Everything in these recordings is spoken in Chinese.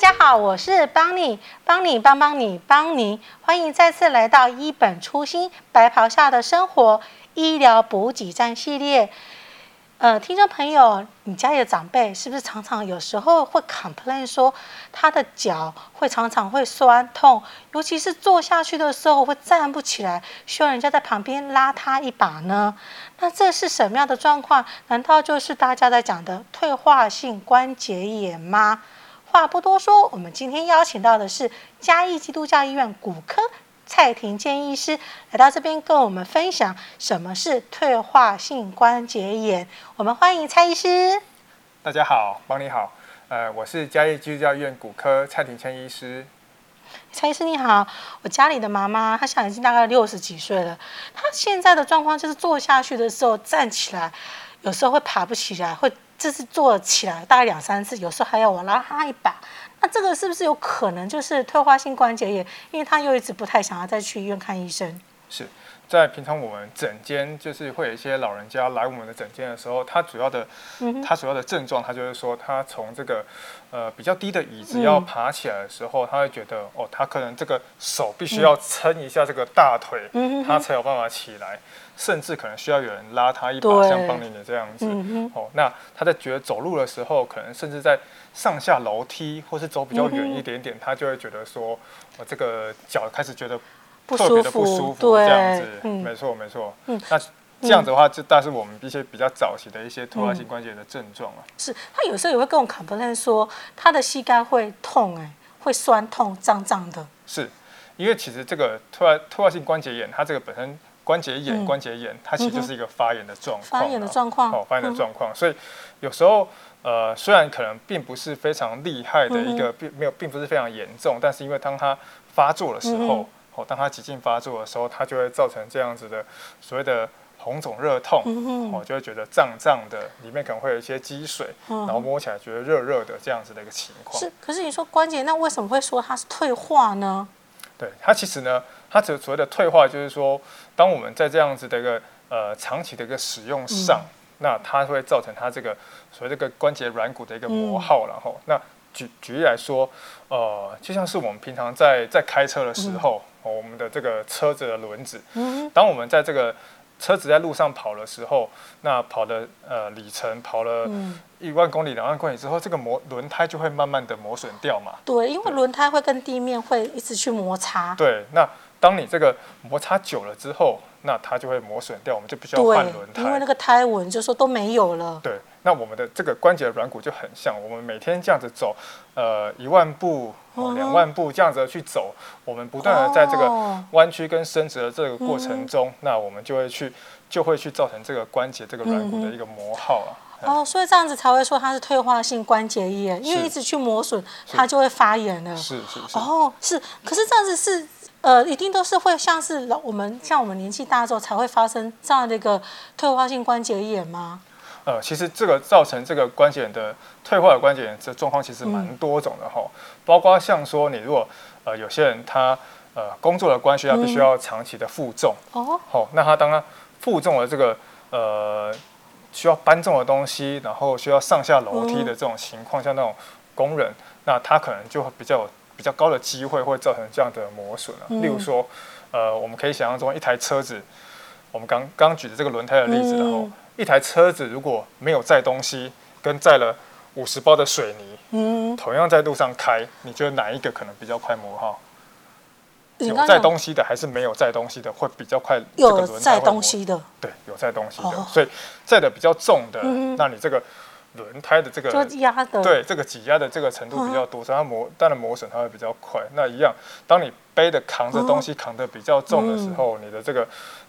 大家好，我是邦妮，邦妮帮帮你，邦妮，欢迎再次来到一本初心白袍下的生活医疗补给站系列。呃，听众朋友，你家里的长辈是不是常常有时候会 complain 说他的脚会常常会酸痛，尤其是坐下去的时候会站不起来，需要人家在旁边拉他一把呢？那这是什么样的状况？难道就是大家在讲的退化性关节炎吗？话不多说，我们今天邀请到的是嘉义基督教医院骨科蔡廷谦医师来到这边跟我们分享什么是退化性关节炎。我们欢迎蔡医师。大家好，帮你好，呃，我是嘉义基督教医院骨科蔡廷谦医师。蔡医师你好，我家里的妈妈她现在已经大概六十几岁了，她现在的状况就是坐下去的时候站起来，有时候会爬不起来，会。这是做起来大概两三次，有时候还要我拉他一把。那这个是不是有可能就是退化性关节炎？因为他又一直不太想要再去医院看医生。是在平常我们诊间，就是会有一些老人家来我们的诊间的时候，他主要的，他主要的症状，他就是说，他从这个呃比较低的椅子要爬起来的时候，他会觉得哦，他可能这个手必须要撑一下这个大腿，他才有办法起来。甚至可能需要有人拉他一把，像邦妮的这样子。嗯、哦，那他在觉得走路的时候，可能甚至在上下楼梯，或是走比较远一点点，嗯、他就会觉得说，我、呃、这个脚开始觉得特别的不舒服，这样子。嗯、没错，没错。嗯、那这样子的话，就但是我们一些比较早期的一些突发性关节的症状啊。是他有时候也会跟我 complain 说，他的膝盖会痛、欸，哎，会酸痛、胀胀的。是因为其实这个突发突发性关节炎，它这个本身。关节炎，关节炎，它其实就是一个发炎的状况。发炎的状况，哦，发炎的状况。所以有时候，呃，虽然可能并不是非常厉害的一个，并没有，并不是非常严重，但是因为当它发作的时候，哦，当它急性发作的时候，它就会造成这样子的所谓的红肿热痛，哦，就会觉得胀胀的，里面可能会有一些积水，然后摸起来觉得热热的这样子的一个情况。是，可是你说关节，那为什么会说它是退化呢？对，它其实呢，它所所谓的退化，就是说，当我们在这样子的一个呃长期的一个使用上，嗯、那它会造成它这个所谓这个关节软骨的一个磨耗，然后、嗯，那举举例来说，呃，就像是我们平常在在开车的时候，嗯、我们的这个车子的轮子，嗯、当我们在这个车子在路上跑的时候，那跑的呃里程跑了一万公里、两万公里之后，这个磨轮胎就会慢慢的磨损掉嘛。对，因为轮胎会跟地面会一直去摩擦。对，那当你这个摩擦久了之后，那它就会磨损掉，我们就必须要换轮胎。因为那个胎纹就说都没有了。对，那我们的这个关节软骨就很像，我们每天这样子走，呃，一万步。两万步这样子去走，我们不断的在这个弯曲跟伸直的这个过程中，那我们就会去就会去造成这个关节这个软骨的一个磨耗啊。哦，所以这样子才会说它是退化性关节炎，因为一直去磨损，它就会发炎了。是是是。哦，是，可是这样子是呃，一定都是会像是老我们像我们年纪大之后才会发生这样的一个退化性关节炎吗？呃，其实这个造成这个关节炎的退化的关节炎这状况其实蛮多种的哈，嗯、包括像说你如果呃有些人他呃工作的关系，他必须要长期的负重、嗯、哦，好，那他当他负重的这个呃需要搬重的东西，然后需要上下楼梯的这种情况，嗯、像那种工人，那他可能就会比较有比较高的机会会造成这样的磨损啊。嗯、例如说，呃，我们可以想象中一台车子，我们刚刚举的这个轮胎的例子，然后。一台车子如果没有载东西，跟载了五十包的水泥，嗯，同样在路上开，你觉得哪一个可能比较快磨耗？有载东西的还是没有载东西的会比较快？有载东西的，对，有载东西的，哦、所以载的比较重的，嗯、那你这个轮胎的这个压的，对，这个挤压的这个程度比较多，所以它磨，当然磨损它会比较快。那一样，当你背的扛着东西扛得比较重的时候，嗯、你的这个。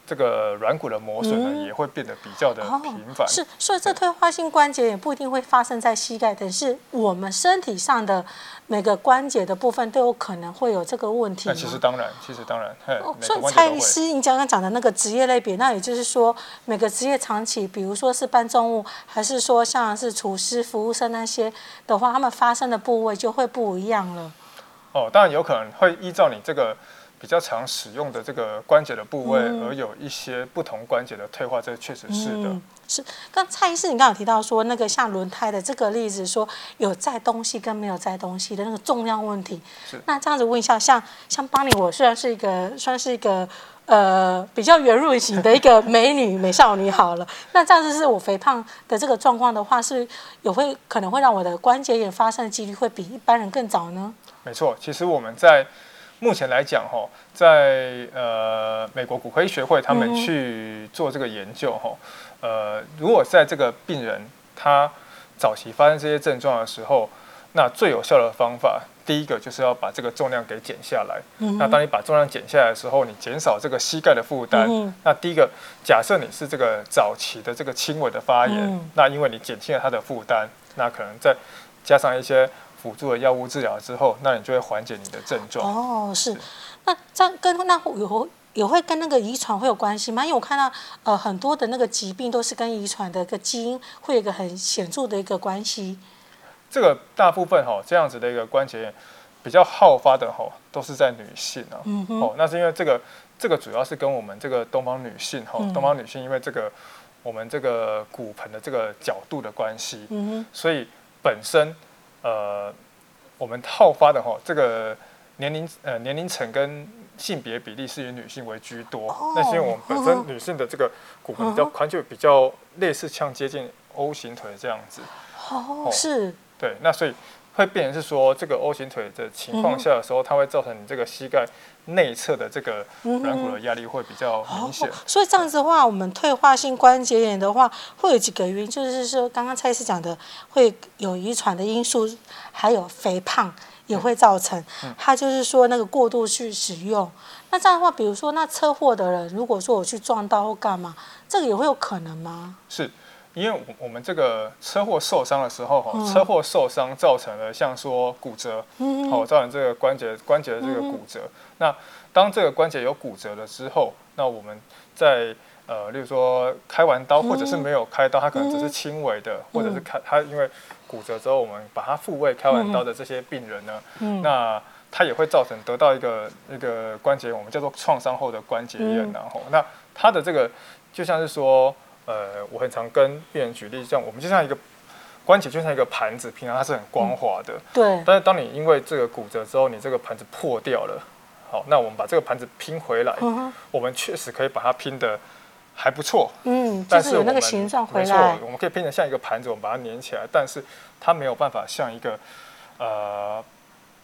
这个软骨的磨损呢，嗯、也会变得比较的频繁。是，所以这退化性关节也不一定会发生在膝盖，但是我们身体上的每个关节的部分都有可能会有这个问题。那其实当然，其实当然。哦，所以蔡医师，你刚刚讲的那个职业类别，那也就是说，每个职业长期，比如说是搬重物，还是说像是厨师、服务生那些的话，他们发生的部位就会不一样了。哦，当然有可能会依照你这个。比较常使用的这个关节的部位，嗯、而有一些不同关节的退化，这确实是的。嗯、是，刚蔡医师，你刚刚有提到说那个像轮胎的这个例子，说有载东西跟没有载东西的那个重量问题。是。那这样子问一下，像像邦尼，我虽然是一个算是一个呃比较圆润型的一个 美女美少女，好了，那这样子是我肥胖的这个状况的话，是有会可能会让我的关节炎发生的几率会比一般人更早呢？没错，其实我们在。目前来讲，哈，在呃美国骨科医学会他们去做这个研究，哈，呃，如果在这个病人他早期发生这些症状的时候，那最有效的方法，第一个就是要把这个重量给减下来。那当你把重量减下来的时候，你减少这个膝盖的负担。那第一个，假设你是这个早期的这个轻微的发炎，那因为你减轻了它的负担，那可能再加上一些。辅助的药物治疗之后，那你就会缓解你的症状。哦，是，那这样跟那有有会跟那个遗传会有关系吗？因为我看到呃很多的那个疾病都是跟遗传的一个基因会有一个很显著的一个关系。这个大部分哈这样子的一个关节炎比较好发的哈都是在女性啊。嗯哼。哦，那是因为这个这个主要是跟我们这个东方女性哈，东方女性因为这个我们这个骨盆的这个角度的关系，嗯哼，所以本身。呃，我们好发的哈，这个年龄呃年龄层跟性别比例是以女性为居多。那、哦、是因为我们本身女性的这个骨盆比较宽，就比较类似像接近 O 型腿这样子。哦，哦是。对，那所以会变成是说，这个 O 型腿的情况下的时候，它会造成你这个膝盖。内侧的这个软骨的压力会比较明显，嗯哦，所以这样子的话，我们退化性关节炎的话，会有几个原因，就是说刚刚蔡医师讲的，会有遗传的因素，还有肥胖也会造成。他就是说那个过度去使用，那这样的话，比如说那车祸的人，如果说我去撞到或干嘛，这个也会有可能吗？是。因为我们这个车祸受伤的时候，哈，车祸受伤造成了像说骨折，好，造成这个关节关节的这个骨折。那当这个关节有骨折了之后，那我们在呃，例如说开完刀，或者是没有开刀，它可能只是轻微的，或者是开它因为骨折之后，我们把它复位开完刀的这些病人呢，那它也会造成得到一个一个关节我们叫做创伤后的关节炎，然后那它的这个就像是说。呃，我很常跟病人举例，像我们就像一个关节，就像一个盘子，平常它是很光滑的，对。但是当你因为这个骨折之后，你这个盘子破掉了，好，那我们把这个盘子拼回来，我们确实可以把它拼的还不错，嗯，但是有那个形状回来，没错，我们可以拼得像一个盘子，我们把它粘起来，但是它没有办法像一个呃。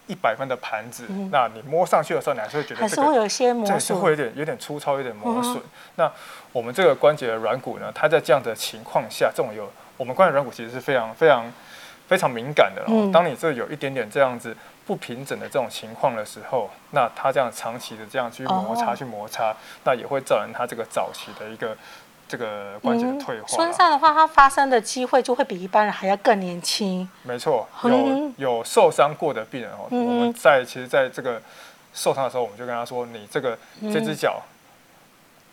一百分的盘子，嗯、那你摸上去的时候，你还是会觉得这是会有些磨损，对，是会有点有点粗糙，有点磨损。嗯、那我们这个关节的软骨呢，它在这样的情况下，这种有我们关节软骨其实是非常非常非常敏感的。嗯、当你这有一点点这样子不平整的这种情况的时候，那它这样长期的这样去摩擦、哦、去摩擦，那也会造成它这个早期的一个。这个关节的退化，身上的话，它发生的机会就会比一般人还要更年轻。没错，有有受伤过的病人哦，我们在其实在这个受伤的时候，我们就跟他说，你这个这只脚。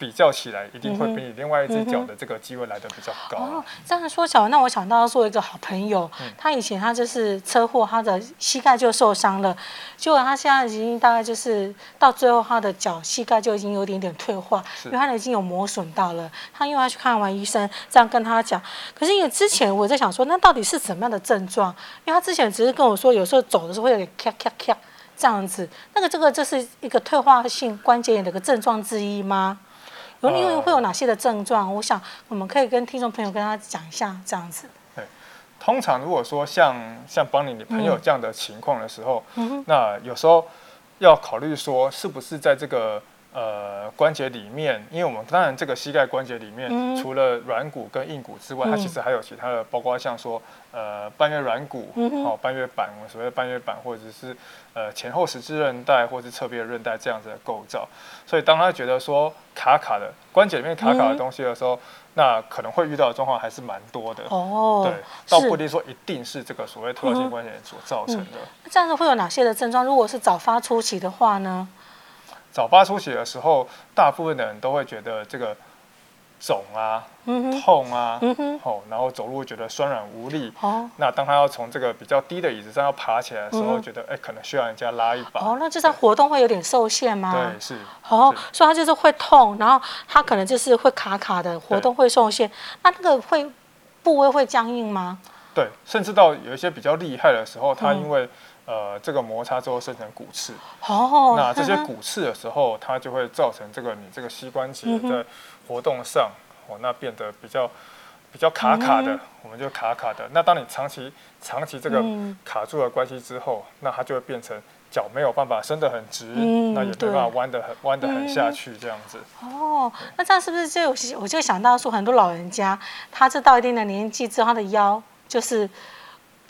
比较起来，一定会比你另外一只脚的这个机会来的比较高。哦，这样说起来，那我想到做一个好朋友，他以前他就是车祸，他的膝盖就受伤了，结果他现在已经大概就是到最后，他的脚膝盖就已经有点点退化，因为他已经有磨损到了。他因为他去看完医生，这样跟他讲。可是因为之前我在想说，那到底是什么样的症状？因为他之前只是跟我说，有时候走的时候会有点咔咔咔这样子。那个这个这是一个退化性关节炎的一个症状之一吗？因为会有哪些的症状？我想我们可以跟听众朋友跟他讲一下，这样子。对，通常如果说像像帮你你朋友这样的情况的时候，嗯、那有时候要考虑说是不是在这个。呃，关节里面，因为我们当然这个膝盖关节里面，嗯、除了软骨跟硬骨之外，嗯、它其实还有其他的，包括像说呃半月软骨，嗯、哦半月板，我们所谓的半月板，或者是呃前后十字韧带，或者是侧边的韧带这样子的构造。所以当他觉得说卡卡的关节里面卡卡的东西的时候，嗯、那可能会遇到的状况还是蛮多的。哦，对，倒不一定说一定是这个所谓退化性关节炎所造成的。嗯嗯、这样子会有哪些的症状？如果是早发初期的话呢？早发出血的时候，大部分的人都会觉得这个肿啊、嗯痛啊，嗯哦，然后走路会觉得酸软无力。哦，那当他要从这个比较低的椅子上要爬起来的时候，嗯觉得哎，可能需要人家拉一把。哦，那就是活动会有点受限吗？对，是。哦，是所以他就是会痛，然后他可能就是会卡卡的，活动会受限。那那个会部位会僵硬吗？对，甚至到有一些比较厉害的时候，他嗯因为、呃这个摩擦之后生成骨刺。哦，那这些骨刺的时候，它就会造成这个你这个膝关节在活动上，哦，那变得比较比较卡卡的，嗯我们就卡卡的。那当你长期长期这个嗯卡住的关系之后，那它就会变成脚没有办法伸得很直，嗯那也没对办法弯得很弯得很下去这样子。哦，那这样是不是就有我就想到说，很多老人家他这到一定的年纪之后，他的腰就是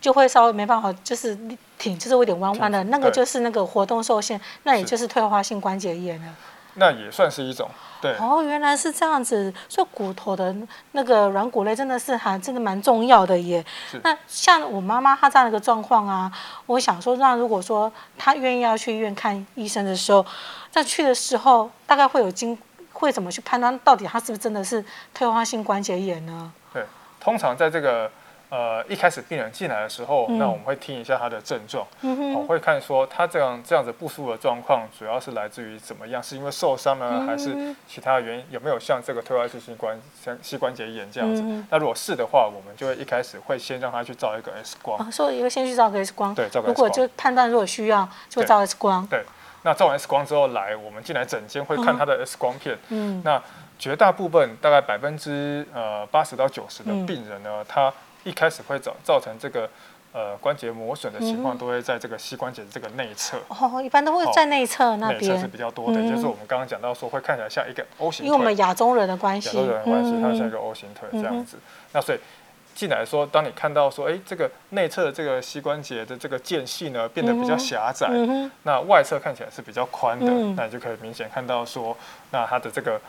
就会稍微没办法，就是挺，就是有点弯弯的，那个就是那个活动受限，那也就是退化性关节炎了。那也算是一种，对。哦，原来是这样子，所以骨头的那个软骨类真的是还真的蛮重要的耶。是那像我妈妈她这样的一个状况啊，我想说，那如果说她愿意要去医院看医生的时候，那去的时候大概会有经会怎么去判断到底她是不是真的是退化性关节炎呢？对，通常在这个呃一开始病人进来的时候，嗯那我们会听一下他的症状，嗯哼，我会看说他这样这样子不舒服的状况，主要是来自于怎么样？是因为受伤呢，嗯还是其他原因？有没有像这个退化性膝关像膝关节炎这样子？嗯那如果是的话，我们就会一开始会先让他去照一个 X 光。啊，所以一个先去照个 X 光，对照个 X 光如果就判断如果需要就照 X 光，对，那照完 X 光之后来，我们进来诊间会看他的 X 光片。嗯，那绝大部分大概百分之呃八十到九十的嗯病人呢，他一开始会造造成这个呃关节磨损的情况，嗯都会在这个膝关节这个内侧。哦，一般都会在内侧那内侧是，比较多的，嗯。就是我们刚刚讲到说会看起来像一个 O 型因为我们腿，亚洲人的关系，亚洲人的关系，它像一嗯个 O 型腿这样子。那所以进来说，当你看到说，哎，这个内侧的这个膝关节的这个间隙呢变得比较狭窄，那外侧看起来是比较宽的，嗯。那你就可以明显看到说，那它的这个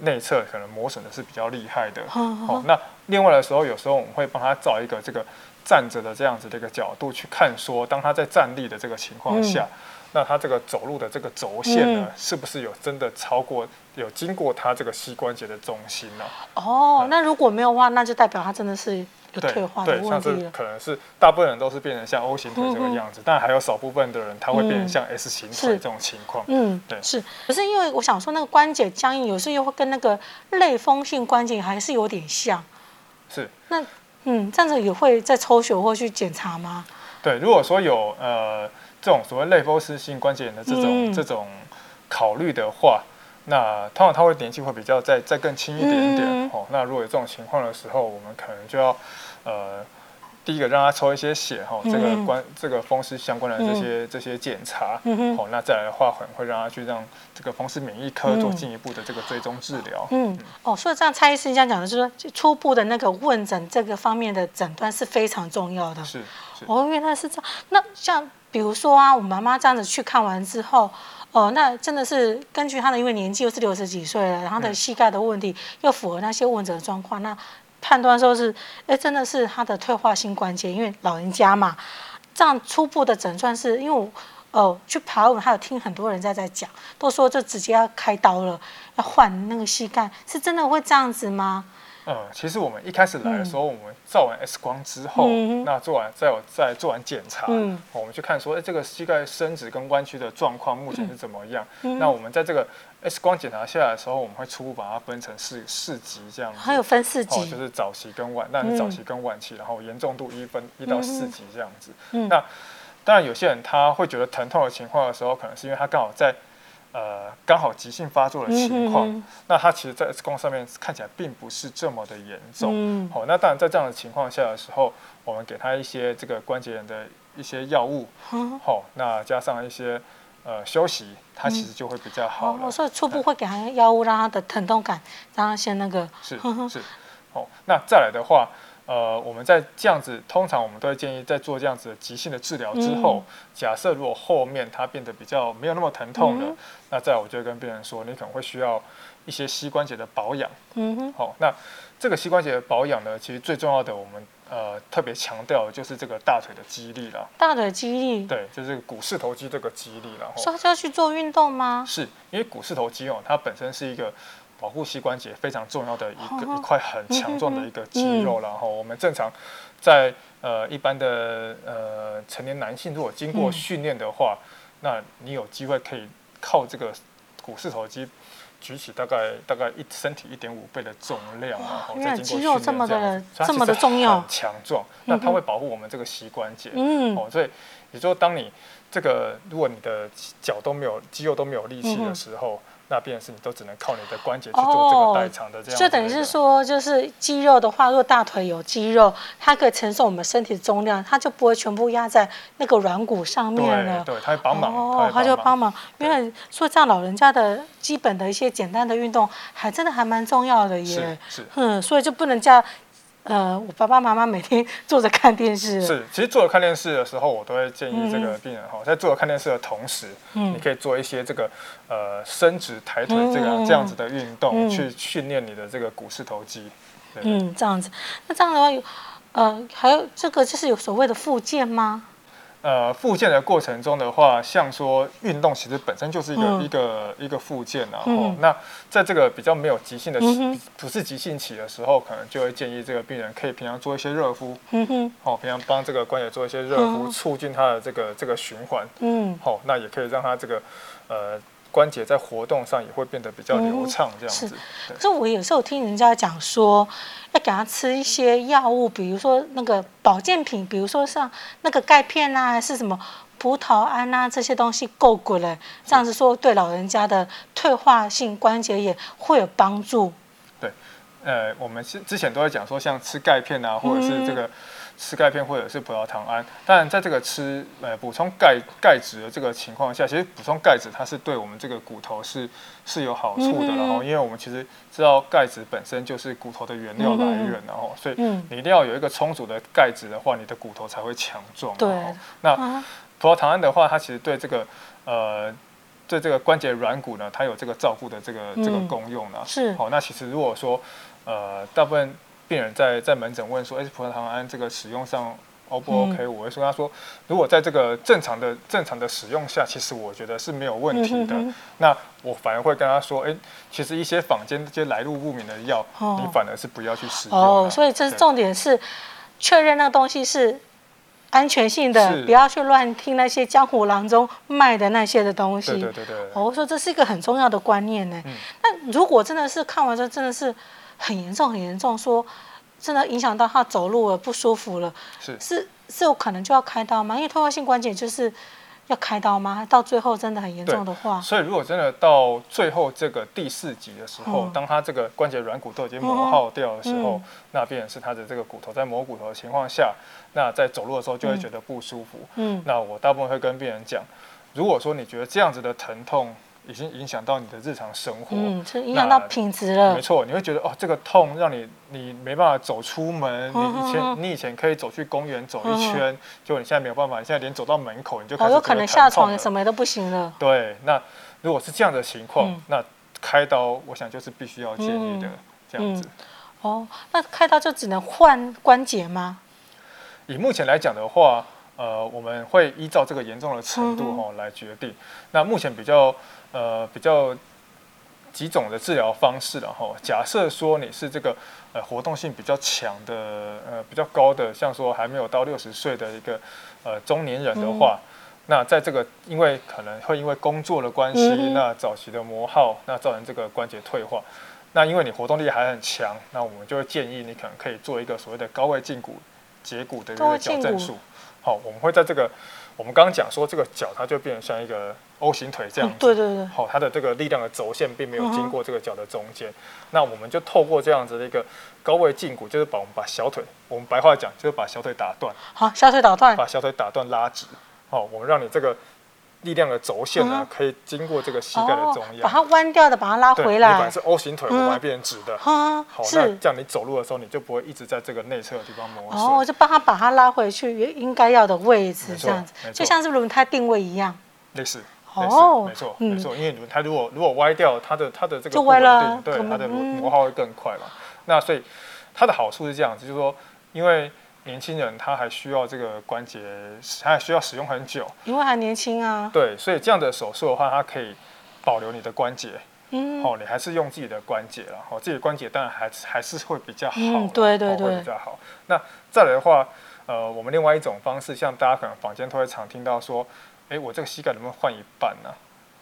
内侧可能磨损的是比较厉害的。好那另外的时候，有时候我们会帮他造一个这个站着的这样子的一个角度去看，说当他在站立的这个情况下，那他这个走路的这个轴线呢，嗯。是不是有真的超过有经过他这个膝关节的中心呢、哦，那如果没有的话，那就代表他真的是有退化的对，像是。可能是大部分人都是变成像 O 型腿这个样子，但还有少部分的人他会变成像 S 型腿这种情况。嗯，对。是。可是因为我想说，那个关节僵硬，有时候又会跟那个类风性关节还是有点像。是。那嗯，这样子也会再抽血或去检查吗？对，如果说有呃这种所谓类风湿性关节炎的这种、嗯这种考虑的话，那通常他会年纪会比较再再更轻一点点、嗯哦。那如果有这种情况的时候，我们可能就要呃第一个让他抽一些血哈、哦，这个嗯关这个风湿相关的这些、这些检查。嗯哼，哦，那再来的话，可能会让他去让这个风湿免疫科做进一步的这个追踪治疗。嗯，哦，所以这样蔡医师这样讲的，就是说初步的那个问诊这个方面的诊断是非常重要的。是是。哦，原来是这样。那像比如说啊，我妈妈这样子去看完之后，哦，那真的是根据她的因为年纪又是六十几岁了，然后她的膝盖的问题又符合那些问诊的状况，那判断说是，哎，真的是他的退化性关节，因为老人家嘛，这样初步的诊断是因为我。哦，去爬文还有听很多人在在讲，都说就直接要开刀了，要换那个膝盖，是真的会这样子吗？嗯，其实我们一开始来的时候，我们照完 X 光之后，嗯那做完再有再做完检查，嗯。我们去看说，哎，这个膝盖伸直跟弯曲的状况目前是怎么样？嗯那我们在这个 X 光检查下来的时候，我们会初步把它分成四四级这样子，还有分四级，哦，就是早期跟晚，那是早期跟晚期，然后严重度一分一到四级这样子。嗯。那当然，有些人他会觉得疼痛的情况的时候，可能是因为他刚好在呃刚好急性发作的情况，嗯那他其实，在 X 光上面看起来并不是这么的严重。嗯好、那当然在这样的情况下的时候，我们给他一些这个关节炎的一些药物，嗯好、那加上一些呃休息，他其实就会比较好了。哦，所以初步会给他药物，让他的疼痛感，让他先那个。是是，哦，那再来的话，呃，我们在这样子，通常我们都会建议在做这样子的急性的治疗之后，嗯假设如果后面它变得比较没有那么疼痛了，嗯那再来我就会跟病人说，你可能会需要一些膝关节的保养。嗯哼，好、那这个膝关节的保养呢，其实最重要的，我们呃特别强调的就是这个大腿的肌力了。大腿肌力。对，就是股四头肌这个肌力了。所以他就要去做运动吗？是因为股四头肌哦，它本身是一个保护膝关节非常重要的一个一块很强壮的一个肌肉。然后我们正常在呃一般的呃成年男性，如果经过训练的话，那你有机会可以靠这个股四头肌。举起大概大概一身体一点五倍的重量啊，原来肌肉这么的这么的重要，很强壮。那它会保护我们这个膝关节，嗯，哦，所以也就当你这个如果你的脚都没有肌肉都没有力气的时候。那便是你都只能靠你的关节去做这个代偿的这样，哦，就等于是说，就是肌肉的话，如果大腿有肌肉，它可以承受我们身体的重量，它就不会全部压在那个软骨上面了。对，对，它会帮忙。哦，它就帮忙。因为说这样老人家的基本的一些简单的运动，还真的还蛮重要的耶。是。是嗯，所以就不能叫。呃，我爸爸妈妈每天坐着看电视。是，其实坐着看电视的时候，我都会建议这个病人哈，在坐着看电视的同时，嗯，你可以做一些这个呃伸直抬腿这个这样子的运动，去训练你的这个股四头肌。嗯，这样子。那这样的话有，呃，还有这个就是有所谓的复健吗？呃，复健的过程中的话，像说运动其实本身就是一个、嗯、一个一个复健，然后、嗯、那在这个比较没有急性的、嗯、不是急性期的时候，可能就会建议这个病人可以平常做一些热敷，嗯哼，好，平常帮这个关节做一些热敷，嗯、促进他的这个这个循环，嗯，好，那也可以让他这个呃。关节在活动上也会变得比较流畅，这样子。可是我有时候听人家讲说，要给他吃一些药物，比如说那个保健品，比如说像那个钙片啊，还是什么葡萄胺啊这些东西够滚了，这样子说对老人家的退化性关节炎会有帮助。对，呃，我们之之前都在讲说，像吃钙片啊，或者是这个。吃钙片或者是葡萄糖胺，当然在这个吃呃补充钙钙质的这个情况下，其实补充钙质它是对我们这个骨头是是有好处的。然后，因为我们其实知道钙质本身就是骨头的原料来源，然后所以你一定要有一个充足的钙质的话，你的骨头才会强壮。对。那葡萄糖胺的话，它其实对这个呃对这个关节软骨呢，它有这个照顾的这个这个功用呢。是。好，那其实如果说呃大部分。病人在在门诊问说：“哎，葡萄糖胺这个使用上 O 不 OK？” 嗯、我会说：“他说，如果在这个正常的正常的使用下，其实我觉得是没有问题的。嗯、哼哼那我反而会跟他说：‘哎，其实一些坊间这些来路不明的药，哦、你反而是不要去使用。’哦，所以这是重点是确认那东西是安全性的，不要去乱听那些江湖郎中卖的那些的东西。对对对对。我说这是一个很重要的观念呢。嗯、那如果真的是看完之后真的是。很严重，很严重，说真的影响到他走路了，不舒服了，是是是有可能就要开刀吗？因为退化性关节就是要开刀吗？到最后真的很严重的话，所以如果真的到最后这个第四级的时候，嗯、当他这个关节软骨都已经磨耗掉的时候，嗯、那变成是他的这个骨头在磨骨头的情况下，那在走路的时候就会觉得不舒服。嗯，那我大部分会跟病人讲，如果说你觉得这样子的疼痛，已经影响到你的日常生活，嗯，就影响到品质了。没错，你会觉得哦，这个痛让你你没办法走出门。你以前你以前可以走去公园走一圈，结果你现在没有办法，你现在连走到门口你就开始有可能下床什么都不行了。对，那如果是这样的情况，那开刀我想就是必须要建议的这样子。哦，那开刀就只能换关节吗？以目前来讲的话，呃，我们会依照这个严重的程度哈来决定。那目前比较。呃，比较几种的治疗方式，然后假设说你是这个呃活动性比较强的呃比较高的，像说还没有到六十岁的一个呃中年人的话，嗯、那在这个因为可能会因为工作的关系，嗯、那早期的磨耗，那造成这个关节退化，那因为你活动力还很强，那我们就会建议你可能可以做一个所谓的高位胫骨截骨的一个矫正术。好，我们会在这个我们刚刚讲说这个脚它就变成像一个。O 型腿这样子，对对对，好，它的这个力量的轴线并没有经过这个脚的中间，那我们就透过这样子的一个高位胫骨，就是把我们把小腿，我们白话讲就是把小腿打断，好，小腿打断，把小腿打断拉直，好，我们让你这个力量的轴线呢，可以经过这个膝盖的中央，把它弯掉的把它拉回来。你本来是 O 型腿，我们还变成直的，好，那这样你走路的时候，你就不会一直在这个内侧的地方磨损。哦，就帮他把它拉回去应该要的位置，这样子，就像是轮胎定位一样，类似。哦，没错，没错，因为轮胎如果如果歪掉，它的它的这个就歪了，对，它的磨耗会更快嘛。那所以它的好处是这样子，就是说，因为年轻人他还需要这个关节，他还需要使用很久，因为还年轻啊。对，所以这样的手术的话，它可以保留你的关节，嗯，哦，你还是用自己的关节了，哦，自己的关节当然还还是会比较好，嗯，对对对，会比较好。那再来的话，呃，我们另外一种方式，像大家可能坊间都会常听到说，哎，我这个膝盖能不能换一半呢？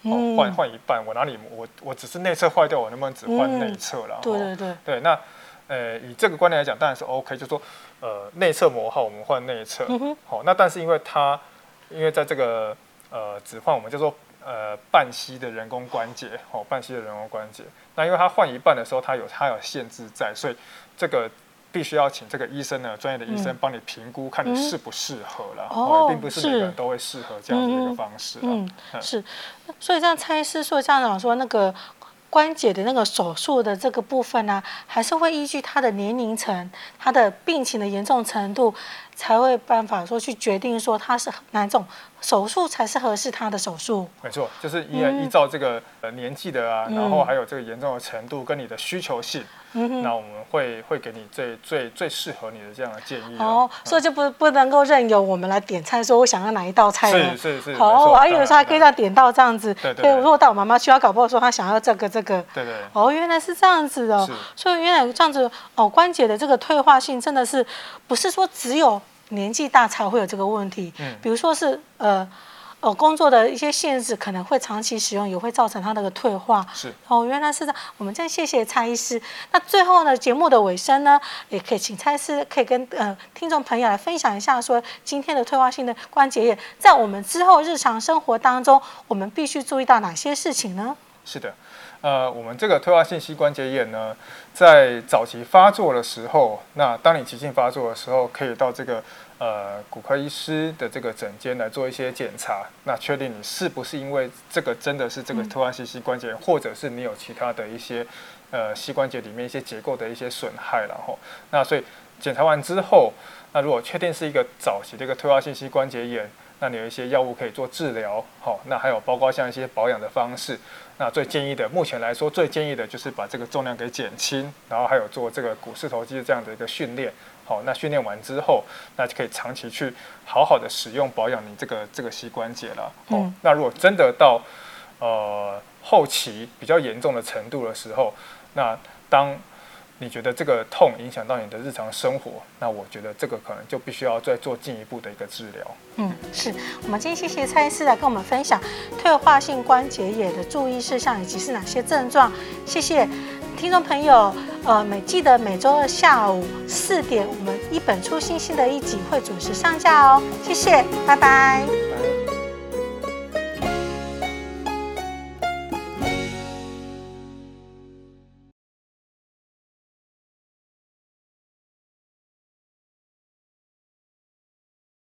哦，换换一半，我哪里我我只是内侧坏掉，我能不能只换内侧了？对对对，对，那呃，以这个观念来讲，当然是 OK，就是说，呃，内侧磨耗，我们换内侧，好，那但是因为它，因为在这个呃，只换我们叫做呃半膝的人工关节，哦，半膝的人工关节，那因为它换一半的时候，它有它有限制在，所以这个。必须要请这个医生呢，专业的医生帮你评估，看你适不适合了。哦，并不是每个人都会适合这样的一个方式。嗯，是。所以这样蔡医师说，这样讲说那个关节的那个手术的这个部分呢，还是会依据他的年龄层、他的病情的严重程度，才会办法说去决定说他是哪种手术才是合适他的手术。没错，就是依依照这个呃年纪的啊，然后还有这个严重的程度跟你的需求性。嗯、那我们会会给你最最最适合你的这样的建议哦，所以就不不能够任由我们来点菜，说我想要哪一道菜是是是，好，我还以为说还可以这样点到这样子，对对，对。如果带我妈妈去，要搞不好说她想要这个这个，对对。哦，原来是这样子的，所以原来这样子哦，关节的这个退化性真的是不是说只有年纪大才会有这个问题，嗯，比如说是呃。哦，工作的一些限制可能会长期使用，也会造成它那个退化。是哦，原来是这样。我们再谢谢蔡医师。那最后呢，节目的尾声呢，也可以请蔡医师可以跟呃听众朋友来分享一下，说今天的退化性的关节炎，在我们之后日常生活当中，我们必须注意到哪些事情呢？是的，呃，我们这个退化性膝关节炎呢，在早期发作的时候，那当你急性发作的时候，可以到这个。呃，骨科医师的这个诊间来做一些检查，那确定你是不是因为这个真的是这个退化性膝关节炎，或者是你有其他的一些呃膝关节里面一些结构的一些损害，然后那所以检查完之后，那如果确定是一个早期的一个退化性膝关节炎，那你有一些药物可以做治疗，好，那还有包括像一些保养的方式，那最建议的，目前来说最建议的就是把这个重量给减轻，然后还有做这个股四头肌这样的一个训练。好，那训练完之后，那就可以长期去好好的使用保养你这个这个膝关节了。哦、嗯，那如果真的到呃后期比较严重的程度的时候，那当你觉得这个痛影响到你的日常生活，那我觉得这个可能就必须要再做进一步的一个治疗。嗯，是我们今天谢谢蔡医师来跟我们分享退化性关节炎的注意事项以及是哪些症状。谢谢。听众朋友，呃，每记得每周二下午四点，我们一本初心新的一集会准时上架哦。谢谢，拜拜。